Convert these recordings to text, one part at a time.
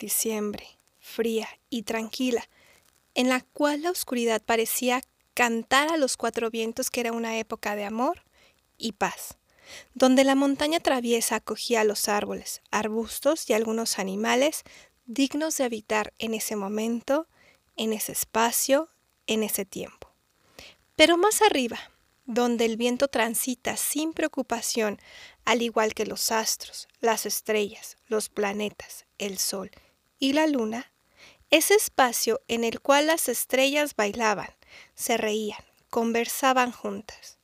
diciembre, fría y tranquila, en la cual la oscuridad parecía cantar a los cuatro vientos que era una época de amor y paz, donde la montaña traviesa acogía a los árboles, arbustos y algunos animales dignos de habitar en ese momento, en ese espacio, en ese tiempo. Pero más arriba, donde el viento transita sin preocupación, al igual que los astros, las estrellas, los planetas, el sol y la luna, ese espacio en el cual las estrellas bailaban, se reían, conversaban juntas.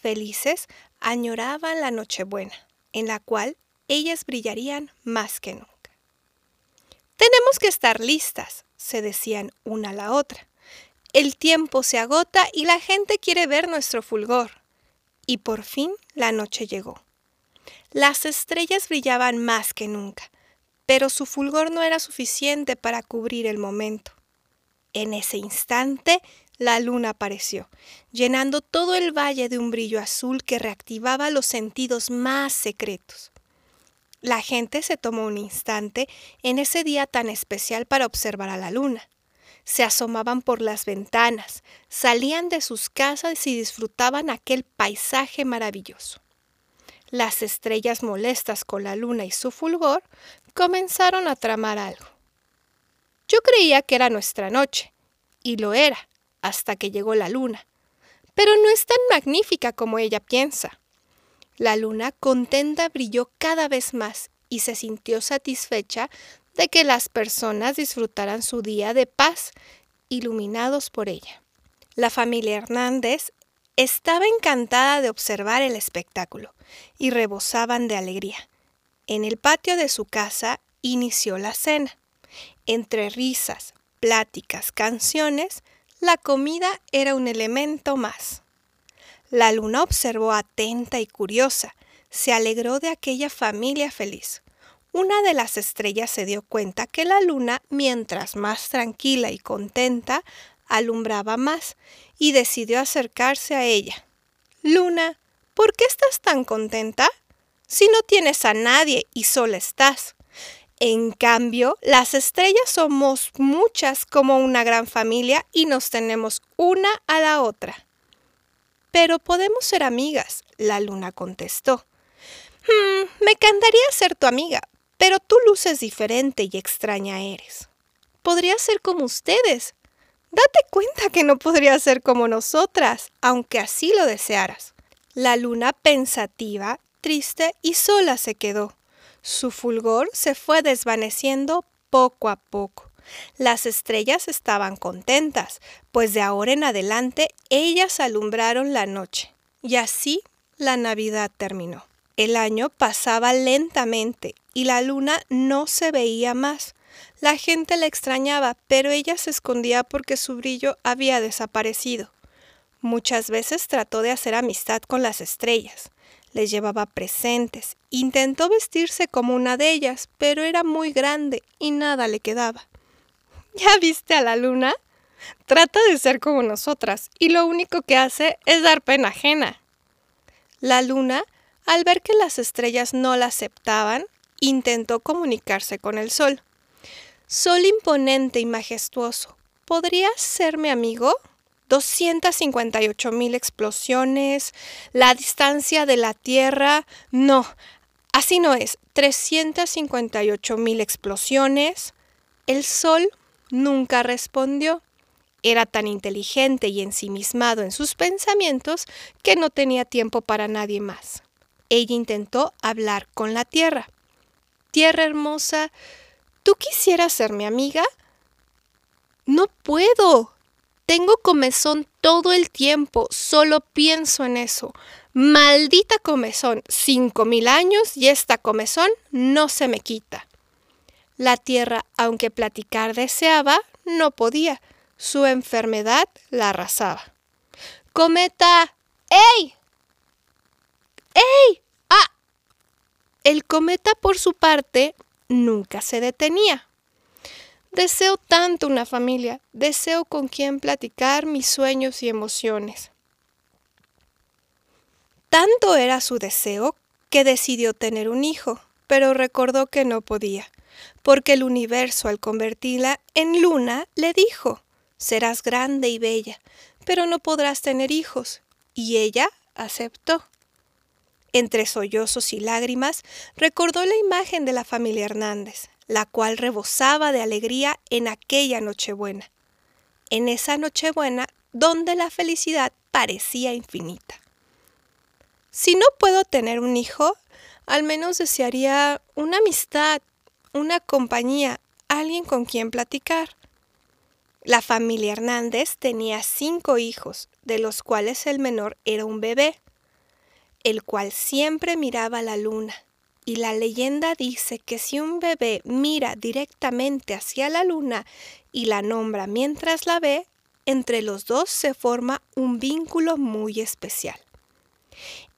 Felices, añoraban la Nochebuena, en la cual ellas brillarían más que nunca. Tenemos que estar listas, se decían una a la otra. El tiempo se agota y la gente quiere ver nuestro fulgor. Y por fin la noche llegó. Las estrellas brillaban más que nunca, pero su fulgor no era suficiente para cubrir el momento. En ese instante, la luna apareció, llenando todo el valle de un brillo azul que reactivaba los sentidos más secretos. La gente se tomó un instante en ese día tan especial para observar a la luna se asomaban por las ventanas, salían de sus casas y disfrutaban aquel paisaje maravilloso. Las estrellas molestas con la luna y su fulgor comenzaron a tramar algo. Yo creía que era nuestra noche, y lo era, hasta que llegó la luna. Pero no es tan magnífica como ella piensa. La luna contenta brilló cada vez más y se sintió satisfecha de que las personas disfrutaran su día de paz, iluminados por ella. La familia Hernández estaba encantada de observar el espectáculo y rebosaban de alegría. En el patio de su casa inició la cena. Entre risas, pláticas, canciones, la comida era un elemento más. La luna observó atenta y curiosa, se alegró de aquella familia feliz una de las estrellas se dio cuenta que la luna, mientras más tranquila y contenta, alumbraba más y decidió acercarse a ella. Luna, ¿por qué estás tan contenta? Si no tienes a nadie y sola estás. En cambio, las estrellas somos muchas como una gran familia y nos tenemos una a la otra. Pero podemos ser amigas, la luna contestó. Hmm, me encantaría ser tu amiga, pero tú luces diferente y extraña eres. Podría ser como ustedes. Date cuenta que no podría ser como nosotras, aunque así lo desearas. La luna pensativa, triste y sola se quedó. Su fulgor se fue desvaneciendo poco a poco. Las estrellas estaban contentas, pues de ahora en adelante ellas alumbraron la noche. Y así la Navidad terminó. El año pasaba lentamente y la luna no se veía más. La gente la extrañaba, pero ella se escondía porque su brillo había desaparecido. Muchas veces trató de hacer amistad con las estrellas. Les llevaba presentes. Intentó vestirse como una de ellas, pero era muy grande y nada le quedaba. ¿Ya viste a la luna? Trata de ser como nosotras y lo único que hace es dar pena ajena. La luna, al ver que las estrellas no la aceptaban, intentó comunicarse con el sol. Sol imponente y majestuoso, ¿podrías ser mi amigo? 258 mil explosiones, la distancia de la Tierra. No, así no es. 358 mil explosiones. El sol nunca respondió. Era tan inteligente y ensimismado en sus pensamientos que no tenía tiempo para nadie más. Ella intentó hablar con la Tierra, Tierra hermosa, ¿tú quisieras ser mi amiga? No puedo. Tengo comezón todo el tiempo, solo pienso en eso. Maldita comezón, cinco mil años y esta comezón no se me quita. La tierra, aunque platicar deseaba, no podía. Su enfermedad la arrasaba. Cometa. ¡Ey! ¡Ey! El cometa, por su parte, nunca se detenía. Deseo tanto una familia, deseo con quien platicar mis sueños y emociones. Tanto era su deseo que decidió tener un hijo, pero recordó que no podía, porque el universo al convertirla en luna le dijo, serás grande y bella, pero no podrás tener hijos. Y ella aceptó. Entre sollozos y lágrimas, recordó la imagen de la familia Hernández, la cual rebosaba de alegría en aquella Nochebuena. En esa Nochebuena donde la felicidad parecía infinita. Si no puedo tener un hijo, al menos desearía una amistad, una compañía, alguien con quien platicar. La familia Hernández tenía cinco hijos, de los cuales el menor era un bebé, el cual siempre miraba la luna. Y la leyenda dice que si un bebé mira directamente hacia la luna y la nombra mientras la ve, entre los dos se forma un vínculo muy especial.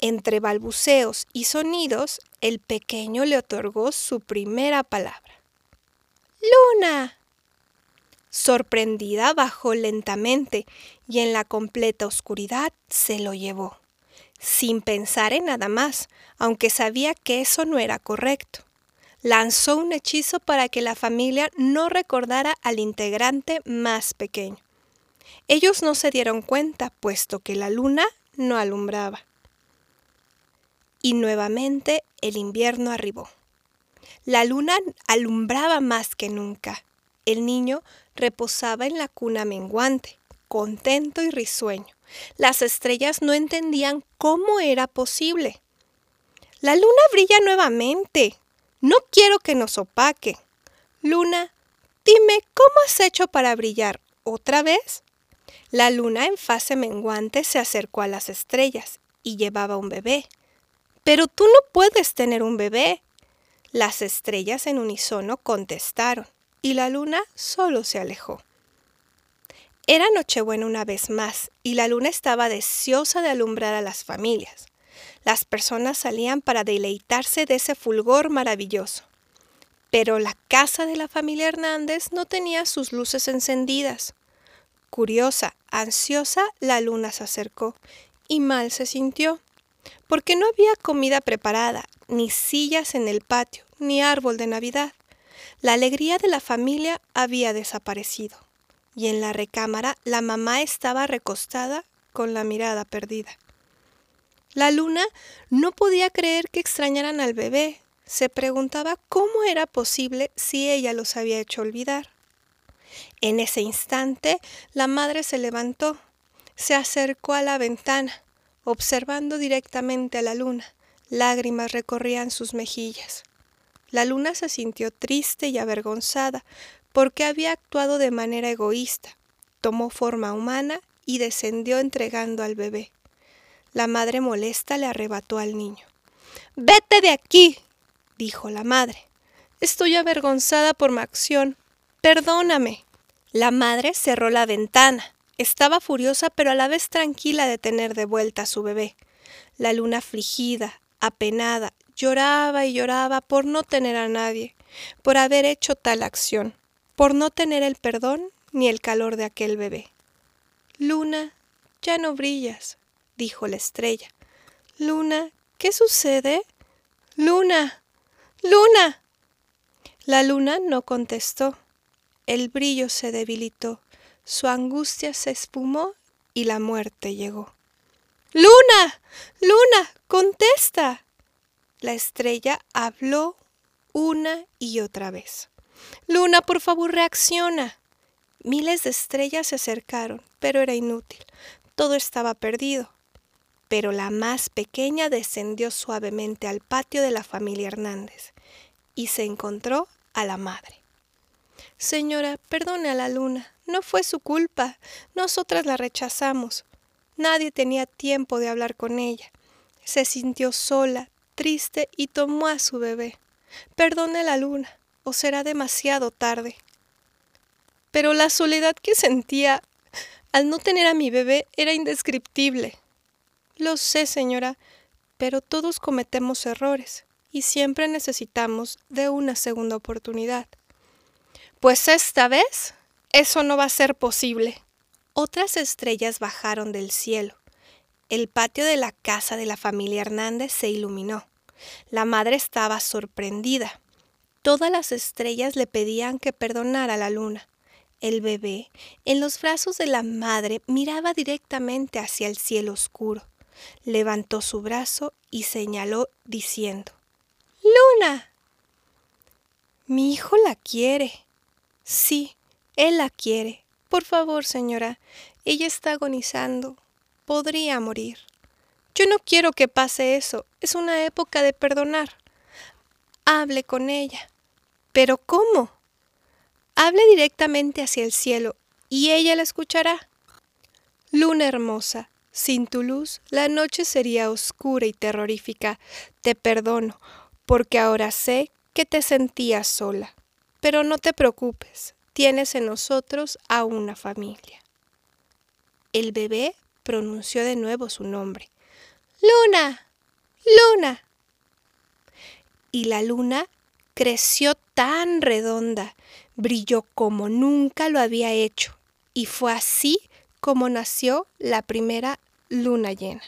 Entre balbuceos y sonidos, el pequeño le otorgó su primera palabra. Luna. Sorprendida bajó lentamente y en la completa oscuridad se lo llevó, sin pensar en nada más, aunque sabía que eso no era correcto. Lanzó un hechizo para que la familia no recordara al integrante más pequeño. Ellos no se dieron cuenta, puesto que la luna no alumbraba. Y nuevamente el invierno arribó. La luna alumbraba más que nunca. El niño reposaba en la cuna menguante, contento y risueño. Las estrellas no entendían cómo era posible. La luna brilla nuevamente. No quiero que nos opaque. Luna, dime, ¿cómo has hecho para brillar otra vez? La luna en fase menguante se acercó a las estrellas y llevaba un bebé. Pero tú no puedes tener un bebé. Las estrellas en unísono contestaron y la luna solo se alejó. Era Nochebuena una vez más y la luna estaba deseosa de alumbrar a las familias. Las personas salían para deleitarse de ese fulgor maravilloso. Pero la casa de la familia Hernández no tenía sus luces encendidas. Curiosa, ansiosa, la luna se acercó y mal se sintió, porque no había comida preparada, ni sillas en el patio, ni árbol de Navidad. La alegría de la familia había desaparecido y en la recámara la mamá estaba recostada con la mirada perdida. La luna no podía creer que extrañaran al bebé. Se preguntaba cómo era posible si ella los había hecho olvidar. En ese instante la madre se levantó, se acercó a la ventana, observando directamente a la luna. Lágrimas recorrían sus mejillas. La luna se sintió triste y avergonzada porque había actuado de manera egoísta. Tomó forma humana y descendió entregando al bebé. La madre molesta le arrebató al niño. Vete de aquí, dijo la madre. Estoy avergonzada por mi acción. Perdóname. La madre cerró la ventana. Estaba furiosa pero a la vez tranquila de tener de vuelta a su bebé. La luna afligida, apenada, lloraba y lloraba por no tener a nadie, por haber hecho tal acción, por no tener el perdón ni el calor de aquel bebé. Luna, ya no brillas, dijo la estrella. Luna, ¿qué sucede? Luna, Luna. La luna no contestó. El brillo se debilitó, su angustia se esfumó y la muerte llegó. Luna, Luna, contesta. La estrella habló una y otra vez. Luna, por favor, reacciona. Miles de estrellas se acercaron, pero era inútil. Todo estaba perdido. Pero la más pequeña descendió suavemente al patio de la familia Hernández y se encontró a la madre. Señora, perdone a la luna. No fue su culpa. Nosotras la rechazamos. Nadie tenía tiempo de hablar con ella. Se sintió sola, triste y tomó a su bebé. Perdone la luna, o será demasiado tarde. Pero la soledad que sentía al no tener a mi bebé era indescriptible. Lo sé, señora, pero todos cometemos errores y siempre necesitamos de una segunda oportunidad. Pues esta vez eso no va a ser posible. Otras estrellas bajaron del cielo el patio de la casa de la familia Hernández se iluminó. La madre estaba sorprendida. Todas las estrellas le pedían que perdonara a la luna. El bebé, en los brazos de la madre, miraba directamente hacia el cielo oscuro. Levantó su brazo y señaló diciendo, Luna. Mi hijo la quiere. Sí, él la quiere. Por favor, señora, ella está agonizando. Podría morir. Yo no quiero que pase eso. Es una época de perdonar. Hable con ella. ¿Pero cómo? Hable directamente hacia el cielo y ella la escuchará. Luna hermosa, sin tu luz la noche sería oscura y terrorífica. Te perdono, porque ahora sé que te sentías sola. Pero no te preocupes, tienes en nosotros a una familia. El bebé pronunció de nuevo su nombre. Luna, Luna. Y la luna creció tan redonda, brilló como nunca lo había hecho, y fue así como nació la primera luna llena.